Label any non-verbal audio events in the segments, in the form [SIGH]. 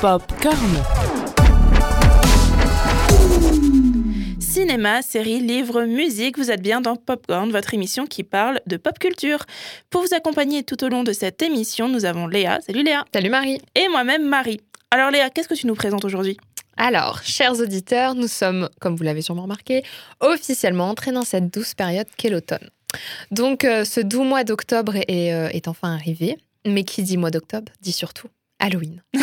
Popcorn. Cinéma, séries, livres, musique, vous êtes bien dans Popcorn, votre émission qui parle de pop culture. Pour vous accompagner tout au long de cette émission, nous avons Léa. Salut Léa. Salut Marie. Et moi-même Marie. Alors Léa, qu'est-ce que tu nous présentes aujourd'hui? Alors, chers auditeurs, nous sommes, comme vous l'avez sûrement remarqué, officiellement entrés dans cette douce période qu'est l'automne. Donc, euh, ce doux mois d'octobre est, euh, est enfin arrivé. Mais qui dit mois d'octobre dit surtout Halloween. [LAUGHS]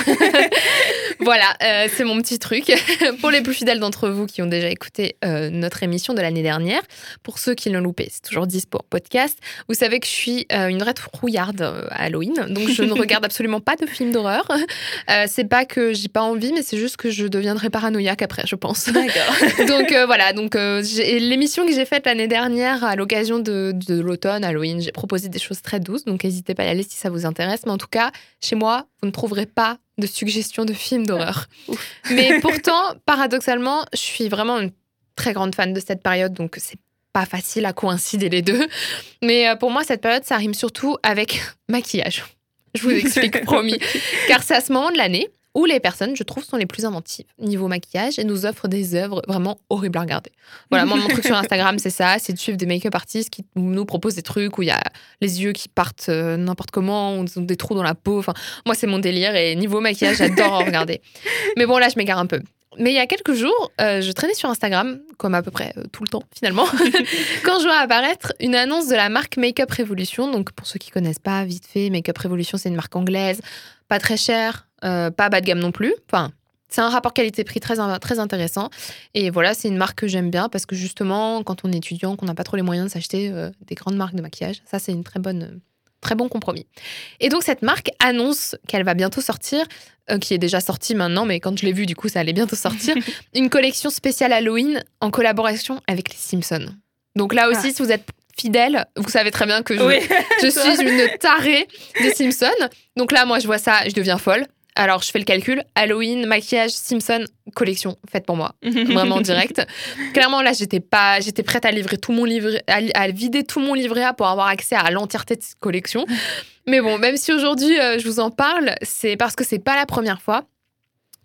voilà, euh, c'est mon petit truc. [LAUGHS] pour les plus fidèles d'entre vous qui ont déjà écouté euh, notre émission de l'année dernière, pour ceux qui l'ont loupé, c'est toujours 10 pour podcast. Vous savez que je suis euh, une rétrouillarde à Halloween, donc je ne [LAUGHS] regarde absolument pas de films d'horreur. c'est pas que j'ai pas envie, mais c'est juste que je deviendrai paranoïaque après, je pense. D'accord. [LAUGHS] donc voilà, donc l'émission que j'ai faite l'année dernière à l'occasion de, de l'automne, Halloween, j'ai proposé des choses très douces, donc n'hésitez pas à y aller si ça vous intéresse. Mais en tout cas, chez moi, vous ne trouverez pas de suggestions de films d'horreur. [LAUGHS] Mais pourtant, paradoxalement, je suis vraiment une très grande fan de cette période, donc c'est pas facile à coïncider les deux. Mais euh, pour moi, cette période, ça rime surtout avec [LAUGHS] maquillage. Je vous [LAUGHS] explique, promis. Car c'est à ce moment de l'année où les personnes, je trouve, sont les plus inventives niveau maquillage et nous offrent des œuvres vraiment horribles à regarder. Voilà, moi, mon truc sur Instagram, c'est ça, c'est de suivre des make-up artistes qui nous proposent des trucs où il y a les yeux qui partent euh, n'importe comment, ou des trous dans la peau. Enfin, moi, c'est mon délire et niveau maquillage, j'adore en regarder. Mais bon, là, je m'égare un peu. Mais il y a quelques jours, euh, je traînais sur Instagram, comme à peu près euh, tout le temps finalement, [LAUGHS] quand je vois apparaître une annonce de la marque Makeup Revolution. Donc pour ceux qui connaissent pas, vite fait, Makeup Revolution, c'est une marque anglaise, pas très chère, euh, pas bas de gamme non plus. Enfin, c'est un rapport qualité-prix très, très intéressant. Et voilà, c'est une marque que j'aime bien parce que justement, quand on est étudiant, qu'on n'a pas trop les moyens de s'acheter des grandes marques de maquillage, ça c'est une très bonne Très bon compromis. Et donc cette marque annonce qu'elle va bientôt sortir, euh, qui est déjà sortie maintenant, mais quand je l'ai vu, du coup, ça allait bientôt sortir, [LAUGHS] une collection spéciale Halloween en collaboration avec les Simpsons. Donc là aussi, ah. si vous êtes fidèle, vous savez très bien que je, [LAUGHS] je suis une tarée des Simpsons. Donc là, moi, je vois ça, je deviens folle. Alors, je fais le calcul. Halloween, maquillage, Simpson, collection faite pour moi. [LAUGHS] Vraiment direct. Clairement, là, j'étais pas, j'étais prête à livrer tout mon livret, à, vider tout mon livret A pour avoir accès à l'entièreté de cette collection. Mais bon, même si aujourd'hui euh, je vous en parle, c'est parce que c'est pas la première fois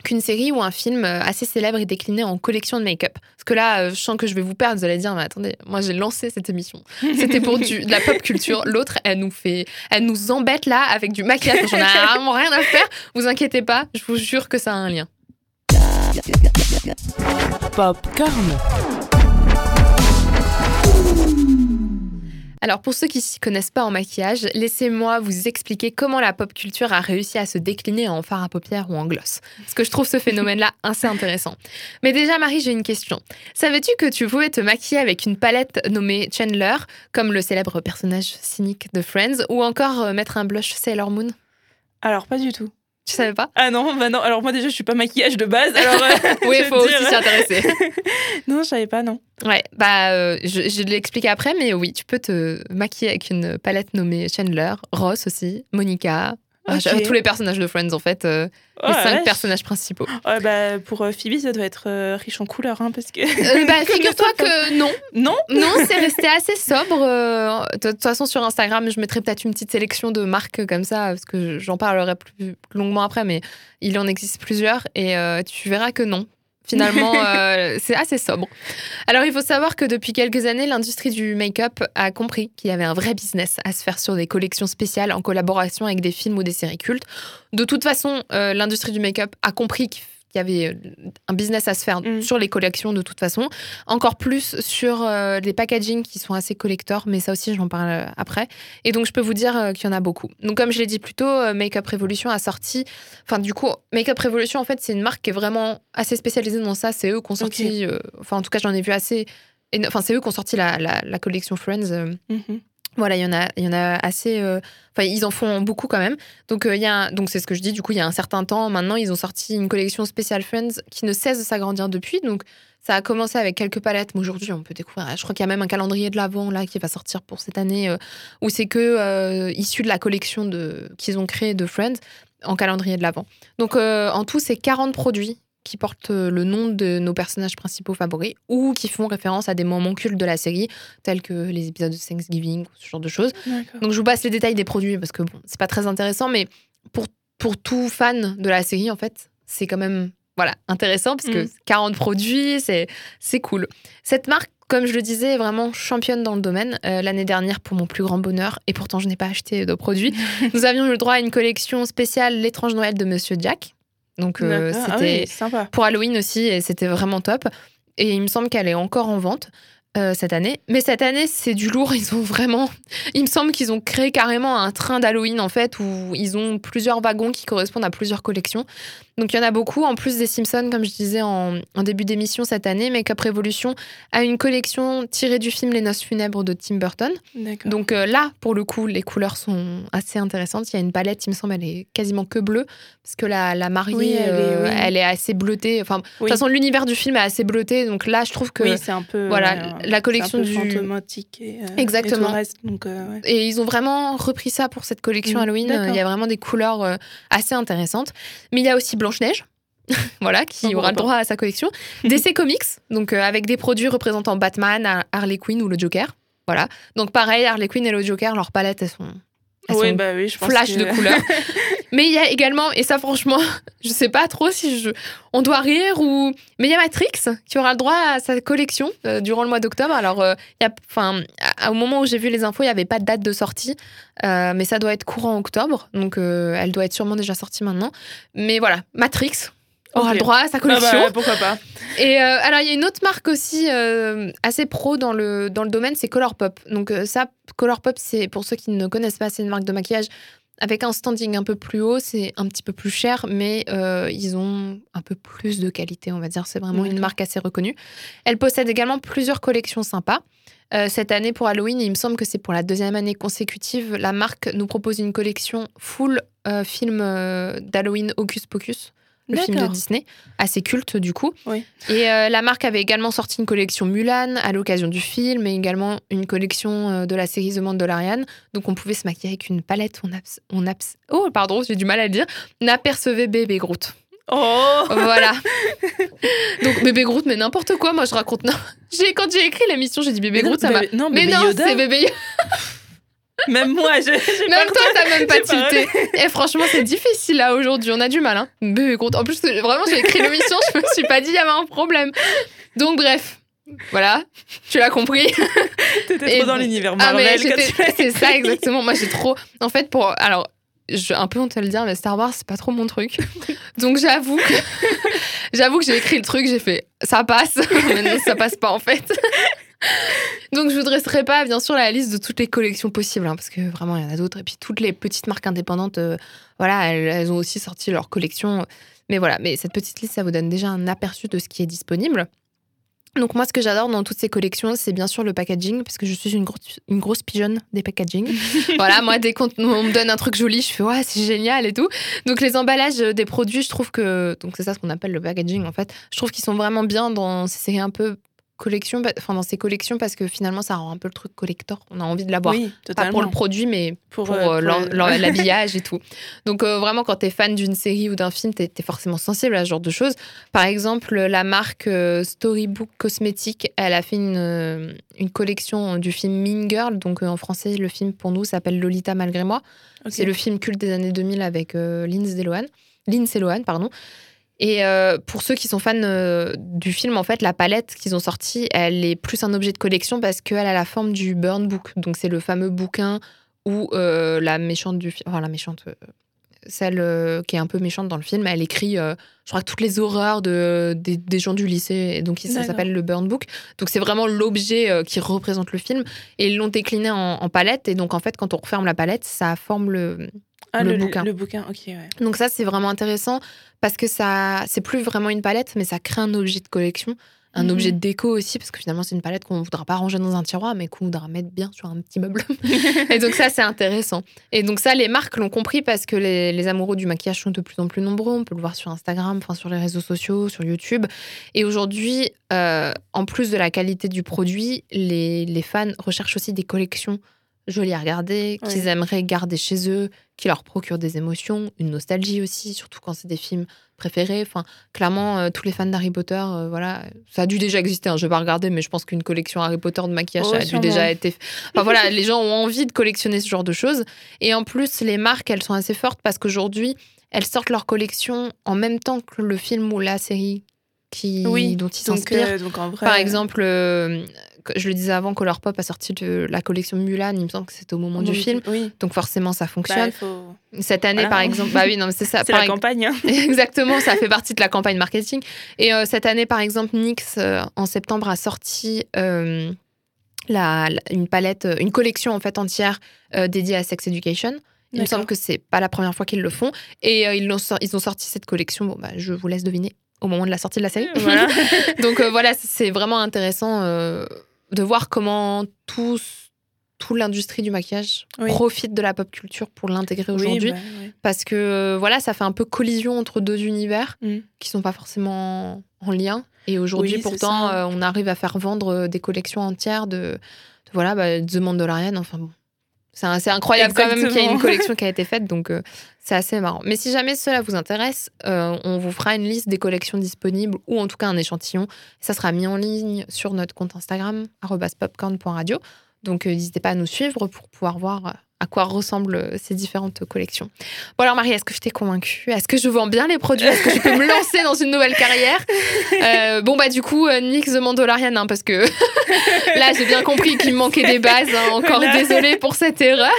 qu'une série ou un film euh, assez célèbre est décliné en collection de make-up. Parce que là, euh, je sens que je vais vous perdre, vous allez dire, mais attendez, moi j'ai lancé cette émission. C'était pour du, de la pop culture. L'autre, elle nous fait, elle nous embête là avec du maquillage. J'en ai vraiment rien à faire. Vous inquiétez pas, je vous jure que ça a un lien. Popcorn. Alors pour ceux qui s'y connaissent pas en maquillage, laissez-moi vous expliquer comment la pop culture a réussi à se décliner en fard à paupières ou en gloss. Parce que je trouve ce phénomène-là [LAUGHS] assez intéressant. Mais déjà Marie, j'ai une question. Savais-tu que tu pouvais te maquiller avec une palette nommée Chandler, comme le célèbre personnage cynique de Friends, ou encore euh, mettre un blush Sailor Moon? Alors pas du tout. Tu savais pas Ah non, bah non. Alors moi déjà, je suis pas maquillage de base. Alors euh, [LAUGHS] oui, il faut aussi s'y intéresser. [LAUGHS] non, je savais pas, non. Ouais, bah euh, je, je l'explique après, mais oui, tu peux te maquiller avec une palette nommée Chandler, Ross aussi, Monica, ah, tous les personnages de Friends, en fait. Euh, les cinq personnages principaux. Bah, pour euh, Phoebe, ça doit être euh, riche en couleurs, hein, parce que... bah, [LAUGHS] figure-toi que non. Non [LAUGHS] Non, c'est resté assez sobre. De toute façon, sur Instagram, je mettrai peut-être une petite sélection de marques comme ça, parce que j'en parlerai plus longuement après, mais il en existe plusieurs, et tu verras que non. Finalement, [LAUGHS] euh, c'est assez sobre. Alors, il faut savoir que depuis quelques années, l'industrie du make-up a compris qu'il y avait un vrai business à se faire sur des collections spéciales en collaboration avec des films ou des séries cultes. De toute façon, euh, l'industrie du make-up a compris qu'il il y avait euh, un business à se faire mm. sur les collections de toute façon. Encore plus sur euh, les packaging qui sont assez collector, mais ça aussi, j'en parle euh, après. Et donc, je peux vous dire qu'il y en a beaucoup. Donc, comme je l'ai dit plus tôt, Makeup Revolution a sorti. Enfin, du coup, Makeup Revolution, en fait, c'est une marque qui est vraiment assez spécialisée dans ça. C'est eux qui ont sorti. enfin, en tout cas, j'en ai vu assez. Enfin, c'est eux qui ont sorti la, la, collection Friends. Mm-hmm. Voilà, il y en a, il y en a assez. Euh, enfin, ils en font beaucoup quand même. Donc, euh, il y a, donc c'est ce que je dis. Du coup, il y a un certain temps, maintenant, ils ont sorti une collection Special Friends qui ne cesse de s'agrandir depuis. Donc, ça a commencé avec quelques palettes. Mais aujourd'hui, on peut découvrir. Je crois qu'il y a même un calendrier de l'avant là qui va sortir pour cette année, euh, où c'est que issu de la collection de qu'ils ont créée de Friends en calendrier de l'avant. Donc, en tout, c'est 40 produits qui portent euh, le nom de nos personnages principaux favoris ou qui font référence à des moments cultes de la série, tels que les épisodes de Thanksgiving, ce genre de choses. Donc je vous passe les détails des produits parce que bon, c'est pas très intéressant, mais pour pour tout fan de la série, en fait, c'est quand même voilà, intéressant parce que Mm. 40 produits, c'est c'est cool. Cette marque, comme je le disais, est vraiment championne dans le domaine. Euh, L'année dernière, pour mon plus grand bonheur, et pourtant je n'ai pas acheté de produits, [LAUGHS] nous avions eu le droit à une collection spéciale L'étrange Noël de Monsieur Jack. Donc euh. Ah c'était oui, pour Halloween aussi et c'était vraiment top. Et il me semble qu'elle est encore en vente euh, cette année. Mais cette année, c'est du lourd. [LAUGHS] Ils ont vraiment. Il me semble qu'ils ont créé carrément un train d'Halloween en fait où ils ont plusieurs wagons qui correspondent à plusieurs collections. Donc il y en a beaucoup. En plus des Simpsons, comme je disais en, en début d'émission cette année, Make-up Revolution a une collection tirée du film Les Noces funèbres de Tim Burton. Donc euh, là, pour le coup, les couleurs sont assez intéressantes. Il y a une palette, il me semble, elle est quasiment que bleue, parce que la, la mariée, Oui, elle est- euh, oui. elle est assez bleutée. Enfin, de toute façon, l'univers du film est assez bleuté. Donc là, je trouve que... oui, c'est un peu. voilà, la collection c'est un peu du- et, euh, Exactement. et tout le reste, donc, euh, ouais. Et ils ont vraiment repris ça pour cette collection Mm, Halloween. Il y a vraiment des couleurs assez intéressantes. Mais il y a aussi Blanche-Neige. [LAUGHS] voilà, qui aura le droit à sa collection. [LAUGHS] DC Comics, donc euh, avec des produits représentant Batman, Har- Harley Quinn ou le Joker. Voilà. Donc pareil, Harley Quinn et le Joker, leurs palettes, elles sont, elles Oui, sont bah oui, je pense flash que- de couleurs. [LAUGHS] Mais il y a également, et ça franchement, je sais pas trop si je, on doit rire ou. Mais il y a Matrix qui aura le droit à sa collection euh, durant le mois d'octobre. Alors, euh, y a, enfin, au moment où j'ai vu les infos, il n'y avait pas de date de sortie, euh, mais ça doit être courant octobre, donc euh, elle doit être sûrement déjà sortie maintenant. Mais voilà, Matrix aura Ok. le droit à sa Ah collection. bah, pourquoi pas Et euh, alors, il y a une autre marque aussi assez pro dans le, dans le domaine, c'est Colourpop. Donc, ça, Colourpop, c'est pour ceux qui ne connaissent pas, c'est une marque de maquillage avec un standing un peu plus haut. C'est un petit peu plus cher, mais euh, ils ont un peu plus de qualité, on va dire. C'est vraiment une marque assez reconnue. Elle possède également plusieurs collections sympas. Euh, cette année pour Halloween, il me semble que c'est pour la deuxième année consécutive, la marque nous propose une collection full euh, film euh, d'Halloween Hocus Pocus le film de. Disney, assez culte du coup. Oui. Et euh, la marque avait également sorti une collection Mulan à l'occasion du film et également une collection euh, de la série The Mandalorian. Donc on pouvait se maquiller avec une palette. On, abs- on abs- oh pardon, j'ai du mal à le dire. On apercevait bébé Groot. Oh Voilà. [LAUGHS] Donc bébé Groot, mais n'importe quoi. Moi je raconte. Non. [LAUGHS] J'ai quand j'ai écrit l'émission, j'ai dit bébé Mais non, Groot, ça m'a. non, Mais bébé non, Yoda. c'est bébé. [LAUGHS] Même moi, je- j'ai Même pas toi, t'as même pas tilté. Et franchement, c'est difficile là aujourd'hui. On a du mal. Hein. Bébé Groot. En plus, vraiment, j'ai écrit l'émission, je me suis pas dit il y avait un problème. Donc, bref. Voilà, tu l'as compris. T'étais trop dans l'univers Ah, mais Marvel. quand j'étais- tu l'as c'est ça exactement. Moi, j'ai trop. En fait, pour. Alors, je, un peu honte de le dire, mais Star Wars, c'est pas trop mon truc. Donc, j'avoue que. [LAUGHS] j'avoue que j'ai écrit le truc, j'ai fait ça passe. [LAUGHS] mais non, ça passe pas en fait. Donc, je vous dresserai pas, bien sûr, la liste de toutes les collections possibles, hein, parce que vraiment, il y en a d'autres. Et puis, toutes les petites marques indépendantes, euh, voilà, elles, elles ont aussi sorti leur collection. Mais voilà, mais cette petite liste, ça vous donne déjà un aperçu de ce qui est disponible. Donc moi, ce que j'adore dans toutes ces collections, c'est bien sûr le packaging, parce que je suis une, grosse une grosse pigeonne des packaging. [LAUGHS] voilà, moi, dès qu'on on me donne un truc joli, je fais ouais, c'est génial et tout. Donc les emballages des produits, je trouve que donc c'est ça ce qu'on appelle le packaging en fait. Je trouve qu'ils sont vraiment bien dans ces séries un peu collections, enfin dans ces collections parce que finalement ça rend un peu le truc collector. On a envie de l'avoir. Oui, Pas totalement. pour le produit, mais Pour, pour euh, euh, pour [LAUGHS] l'habillage et tout. Donc euh, vraiment, quand tu es fan d'une série ou d'un film, tu es, forcément sensible à ce genre de choses. Par exemple, la marque Storybook Cosmetics, elle a fait une, une collection du film Mean Girl. Donc en français, le film pour nous s'appelle Lolita malgré moi. C'est le film culte des années 2000 avec Lindsay Lohan. Lindsay Lohan, pardon. Et euh, pour ceux qui sont fans euh, du film, en fait, la palette qu'ils ont sortie, elle est plus un objet de collection parce qu'elle a la forme du Burn Book. Donc, c'est le fameux bouquin où euh, la méchante du film, enfin, la méchante, celle qui est un peu méchante dans le film, elle écrit, je crois, toutes les horreurs de, des, des gens du lycée. Et donc, ça s'appelle le Burn Book. Donc, c'est vraiment l'objet qui représente le film. Et ils l'ont décliné en, en palette. Et donc, en fait, quand on referme la palette, ça forme le, Ah, le le, bouquin. Le bouquin, ok, ouais. donc ça, c'est vraiment intéressant parce que ça, c'est plus vraiment une palette, mais ça crée un objet de collection, un Mhm. objet de déco aussi, parce que finalement, c'est une palette qu'on ne voudra pas ranger dans un tiroir, mais qu'on voudra mettre bien sur un petit meuble. [LAUGHS] et donc ça, c'est intéressant. Et donc ça, les marques l'ont compris parce que les, les amoureux du maquillage sont de plus en plus nombreux. On peut le voir sur Instagram, enfin sur les réseaux sociaux, sur YouTube. Et aujourd'hui, euh, en plus de la qualité du produit, les, les fans recherchent aussi des collections jolies à regarder, qu'ils aimeraient garder chez eux, qui leur procurent des émotions, une nostalgie aussi, surtout quand c'est des films préférés. Enfin, clairement, euh, tous les fans d'Harry Potter, euh, voilà, ça a dû déjà exister. Hein, je vais pas regarder, mais je pense qu'une collection Harry Potter de maquillage, Oh, a dû déjà été. Enfin voilà, les gens ont envie de collectionner ce genre de choses. Et en plus, les marques, elles sont assez fortes parce qu'aujourd'hui, elles sortent leur collection en même temps que le film ou la série qui, Oui, dont ils s'inspirent. euh. Par exemple, euh, je le disais avant, Colourpop a sorti de la collection Mulan, il me semble que c'était au moment du film. Oui. Donc forcément, ça Bah, fonctionne. faut- Cette année, voilà. par exemple, bah oui, non, c'est ça. [LAUGHS] C'est la campagne. hein. [LAUGHS] Exactement, ça fait partie de la campagne marketing. Et euh, cette année, par exemple, NYX, euh, en septembre, a sorti euh, la, la- une palette, une collection en fait entière dédiée à Sex Education. Il me semble que c'est pas la première fois qu'ils le font. Et ils, ont sorti cette collection, bon, bah, je vous laisse deviner, au moment de la sortie de la série. Voilà. [LAUGHS] Donc voilà, c'est vraiment intéressant de voir comment tout, tout l'industrie du maquillage Oui. profite de la pop culture pour l'intégrer Oui, aujourd'hui bah, ouais. parce que euh, voilà, ça fait un peu collision entre deux univers Mm. qui sont pas forcément en lien. Et aujourd'hui, Oui, pourtant, euh, on arrive à faire vendre euh, des collections entières de, de, voilà, bah, The Mandalorian. Enfin bon, c'est incroyable quand même qu'il y ait une collection qui a été faite, donc euh, c'est assez marrant. Mais si jamais cela vous intéresse, euh, on vous fera une liste des collections disponibles ou en tout cas un échantillon. Ça sera mis en ligne sur notre compte Instagram @popcorn.radio. Donc euh, n'hésitez pas à nous suivre pour pouvoir voir à quoi ressemblent euh, ces différentes collections. Bon alors Marie, est-ce que je t'ai convaincue? Est-ce que je vends bien les produits? Est-ce que je peux me lancer dans une nouvelle carrière? [LAUGHS] Euh, Bon bah du coup, euh, Nix The Mandalorian, hein, parce que [LAUGHS] là j'ai bien compris qu'il me manquait des bases. hein. encore Voilà. désolée pour cette erreur.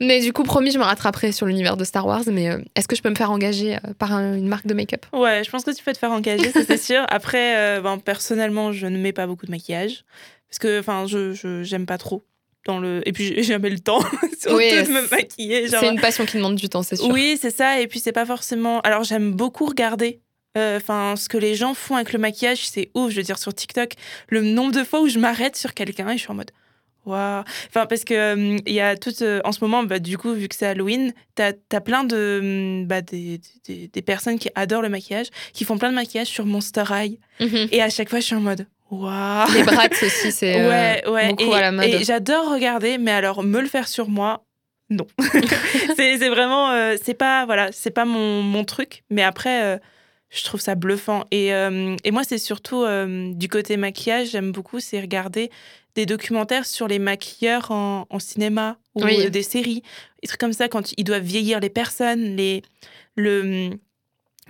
Mais du coup, promis, je me rattraperai sur l'univers de Star Wars. Mais euh, est-ce que je peux me faire engager par un- une marque de make-up? Ouais, je pense que tu peux te faire engager, ça c'est sûr. Après, ben, personnellement, je ne mets pas beaucoup de maquillage. Parce que, enfin, je je- j'aime pas trop. Dans le... Et puis, j'ai jamais le temps, [LAUGHS] surtout Oui, de me maquiller. genre. C'est une passion qui demande du temps, c'est sûr. Oui, c'est ça. Et puis, c'est pas forcément. Alors, j'aime beaucoup regarder. euh, Enfin, ce que les gens font avec le maquillage, c'est ouf. Je veux dire, sur TikTok, le nombre de fois où je m'arrête sur quelqu'un et je suis en mode. Waouh! Enfin, parce que euh, il y a tout. euh, en ce moment, bah, du coup, vu que c'est Halloween, t'as as plein de. hum, Bah, des, des, des personnes qui adorent le maquillage, qui font plein de maquillage sur Monster High. Mhm. Et à chaque fois, je suis en mode. Waouh! Les brats aussi, c'est euh, Ouais, ouais. beaucoup et, à la mode. et j'adore regarder, mais alors me le faire sur moi, non. [LAUGHS] c'est vraiment, euh, c'est pas, voilà, c'est pas mon, mon truc. Mais après, euh, je trouve ça bluffant. Et, euh, et moi, c'est surtout du côté maquillage, j'aime beaucoup, c'est regarder des documentaires sur les maquilleurs en, en cinéma ou Oui. des séries, des trucs comme ça, quand ils doivent vieillir les personnes, les, le,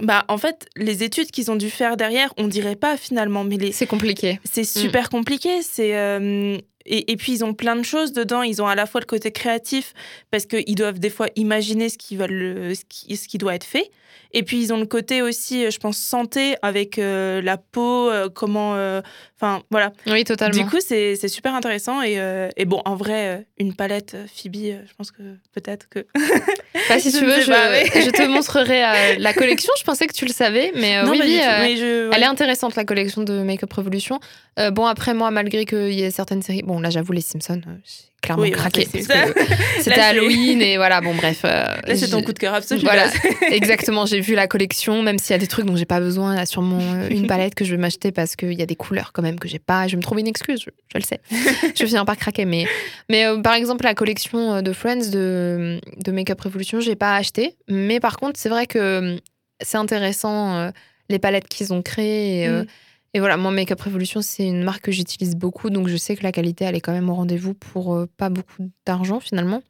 bah, en fait, les études qu'ils ont dû faire derrière, on dirait pas finalement, mais les, C'est compliqué. c'est super compliqué. C'est euh, et, et puis ils ont plein de choses dedans. Ils ont à la fois le côté créatif parce qu'ils doivent des fois imaginer ce qui veulent, ce qui, ce qui doit être fait. Et puis ils ont le côté aussi, euh, je pense, santé avec euh, la peau, euh, comment, euh, enfin voilà. Oui, totalement. Du coup, c'est super intéressant et, et bon, en vrai, une palette Phoebe, je pense que peut-être que [LAUGHS] Bah, si tu veux, je, pas, mais- [LAUGHS] je te [LAUGHS] montrerai la collection. Je pensais que tu le savais, mais non, oui, oui, je- ouais. elle est intéressante la collection de Makeup Revolution. Euh, bon, après moi, malgré qu'il y ait certaines séries, bon là, j'avoue les Simpsons, euh, j'ai clairement Oui, craqué [LAUGHS] c'était Là, Halloween et voilà. Bon, bref. euh, [LAUGHS] Là, c'est ton coup de cœur absolu. Voilà, là. [LAUGHS] exactement. J'ai vu la collection, même s'il y a des trucs dont j'ai pas besoin. Il y a sûrement euh, une palette que je vais m'acheter parce qu'il y a des couleurs quand même que j'ai pas. Je vais me trouver une excuse, je, je le sais. je vais finir par craquer. Mais, mais euh, par exemple, la collection euh, de Friends de, de Makeup Revolution, j'ai pas acheté. Mais par contre, c'est vrai que euh, c'est intéressant euh, les palettes qu'ils ont créées. Et, euh, Mm. Et voilà, moi, Makeup Revolution, c'est une marque que j'utilise beaucoup. Donc je sais que la qualité, elle est quand même au rendez-vous pour euh, pas beaucoup d'argent finalement.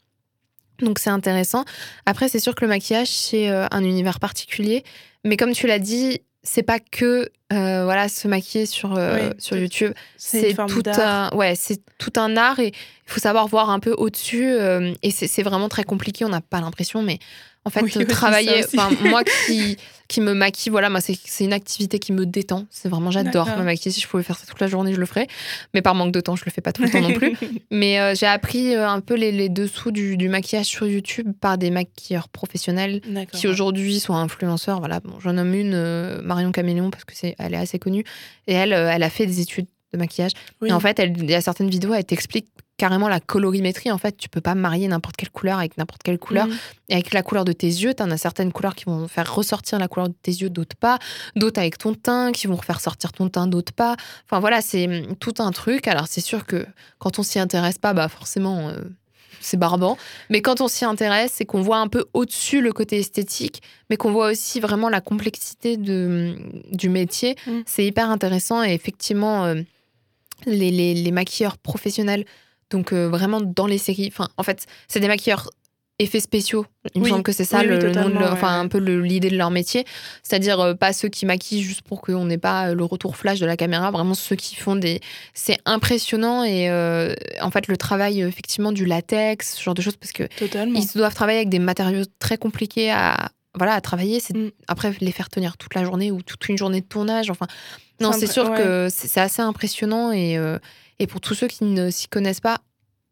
Donc c'est intéressant. Après, c'est sûr que le maquillage, c'est euh, un univers particulier. Mais comme tu l'as dit, c'est pas que euh, voilà se maquiller sur, euh, Oui, sur YouTube. c'est tout un ouais, c'est tout un art et il faut savoir voir un peu au-dessus. euh, et c'est vraiment très compliqué. On n'a pas l'impression, mais en fait, Oui, [LAUGHS] oui, travailler. moi [LAUGHS] qui qui me maquille, voilà, moi c'est une activité qui me détend. C'est vraiment j'adore me maquiller. Si je pouvais faire ça toute la journée, je le ferais. Mais par manque de temps, je le fais pas tout le temps non plus. [LAUGHS] Mais euh, j'ai appris euh, un peu les, les dessous du, du maquillage sur YouTube par des maquilleurs professionnels qui aujourd'hui sont influenceurs. Voilà, bon, j'en nomme une, euh, Marion Caméléon, parce que c'est, elle est assez connue. Et elle, elle a fait des études de maquillage. Oui. Et en fait, elle, il y a certaines vidéos, elle t'explique carrément la colorimétrie. En fait, tu peux pas marier n'importe quelle couleur avec n'importe quelle couleur. Mhm. Et avec la couleur de tes yeux, tu en as certaines couleurs qui vont faire ressortir la couleur de tes yeux, d'autres pas. D'autres avec ton teint, qui vont faire sortir ton teint, d'autres pas. Enfin voilà, c'est hum, tout un truc. Alors c'est sûr que quand on s'y intéresse pas, bah forcément, euh, c'est barbant. Mais quand on s'y intéresse, c'est qu'on voit un peu au-dessus le côté esthétique, mais qu'on voit aussi vraiment la complexité de, du métier. Mm. C'est hyper intéressant et effectivement, euh, les, les- les maquilleurs professionnels, donc euh, vraiment dans les séries, enfin en fait, c'est des maquilleurs effets spéciaux. Il me Oui. semble que c'est ça Oui, oui, le, le nom de totalement, leur- ouais, enfin ouais. un peu le- l'idée de leur métier. C'est-à-dire euh, pas ceux qui maquillent juste pour qu'on n'ait pas euh, le retour flash de la caméra, vraiment ceux qui font des. C'est impressionnant et euh, en fait le travail effectivement du latex, ce genre de choses parce que Totalement. ils doivent travailler avec des matériaux très compliqués à voilà à travailler. C'est Mm. après les faire tenir toute la journée ou toute une journée de tournage. Enfin non, C'est sûr ouais. que c'est assez impressionnant et euh, et pour tous ceux qui ne s'y connaissent pas.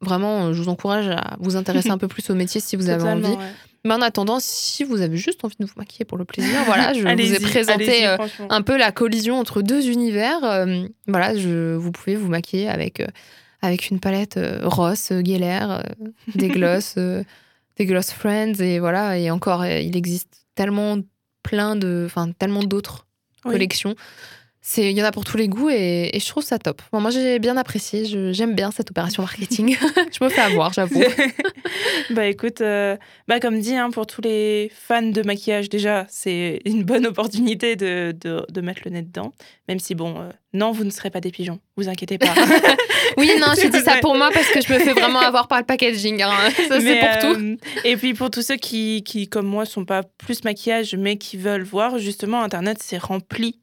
Vraiment, euh, je vous encourage à vous intéresser [LAUGHS] un peu plus au métier si vous avez envie. ouais. Mais en attendant, si vous avez juste envie de vous maquiller pour le plaisir, voilà, [LAUGHS] je vous ai présenté euh, un peu la collision entre deux univers. Euh, voilà, je, vous pouvez vous maquiller avec, euh, avec une palette Ross, Geller, des gloss, euh, des [LAUGHS] gloss Friends, et voilà, et encore, il existe tellement plein de, enfin, tellement d'autres Oui. collections. C'est, il y en a pour tous les goûts et, et je trouve ça top. Bon, moi, j'ai bien apprécié. je- j'aime bien cette opération marketing. [LAUGHS] je me fais avoir, j'avoue. [LAUGHS] bah écoute, euh, bah comme dit, hein, pour tous les fans de maquillage, déjà, c'est une bonne opportunité de, de, de mettre le nez dedans. Même si, bon, euh, non, vous ne serez pas des pigeons, vous inquiétez pas. [LAUGHS] Oui, non, j'ai dit ça pour moi parce que je me fais vraiment avoir par le packaging. hein. Ça, c'est pour tout. euh, Et puis pour tous ceux qui, qui, comme moi, sont pas plus maquillage, mais qui veulent voir, justement, Internet, c'est rempli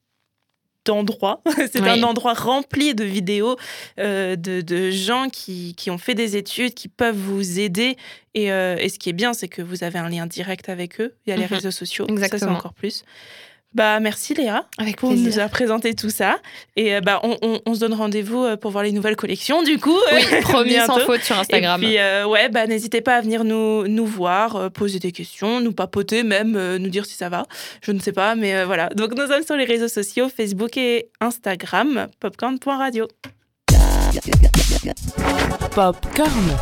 d'endroits. [LAUGHS] c'est Oui. un endroit rempli de vidéos euh, de, de gens qui, qui ont fait des études, qui peuvent vous aider. Et, euh, et ce qui est bien, c'est que vous avez un lien direct avec eux. Il y a les Mhm. réseaux sociaux. Ça, Exactement. c'est encore plus. Bah, merci Léa Avec pour plaisir. nous avoir présenté tout ça. Et euh, bah, on, on- on se donne rendez-vous euh, pour voir les nouvelles collections, du coup. Oui, [LAUGHS] promis sans faute sur Instagram. Et puis, euh, ouais, bah, n'hésitez pas à venir nous, nous voir, euh, poser des questions, nous papoter, même euh, nous dire si ça va. Je ne sais pas, mais euh, voilà. Donc, nous sommes sur les réseaux sociaux, Facebook et Instagram, popcorn.radio. Popcorn.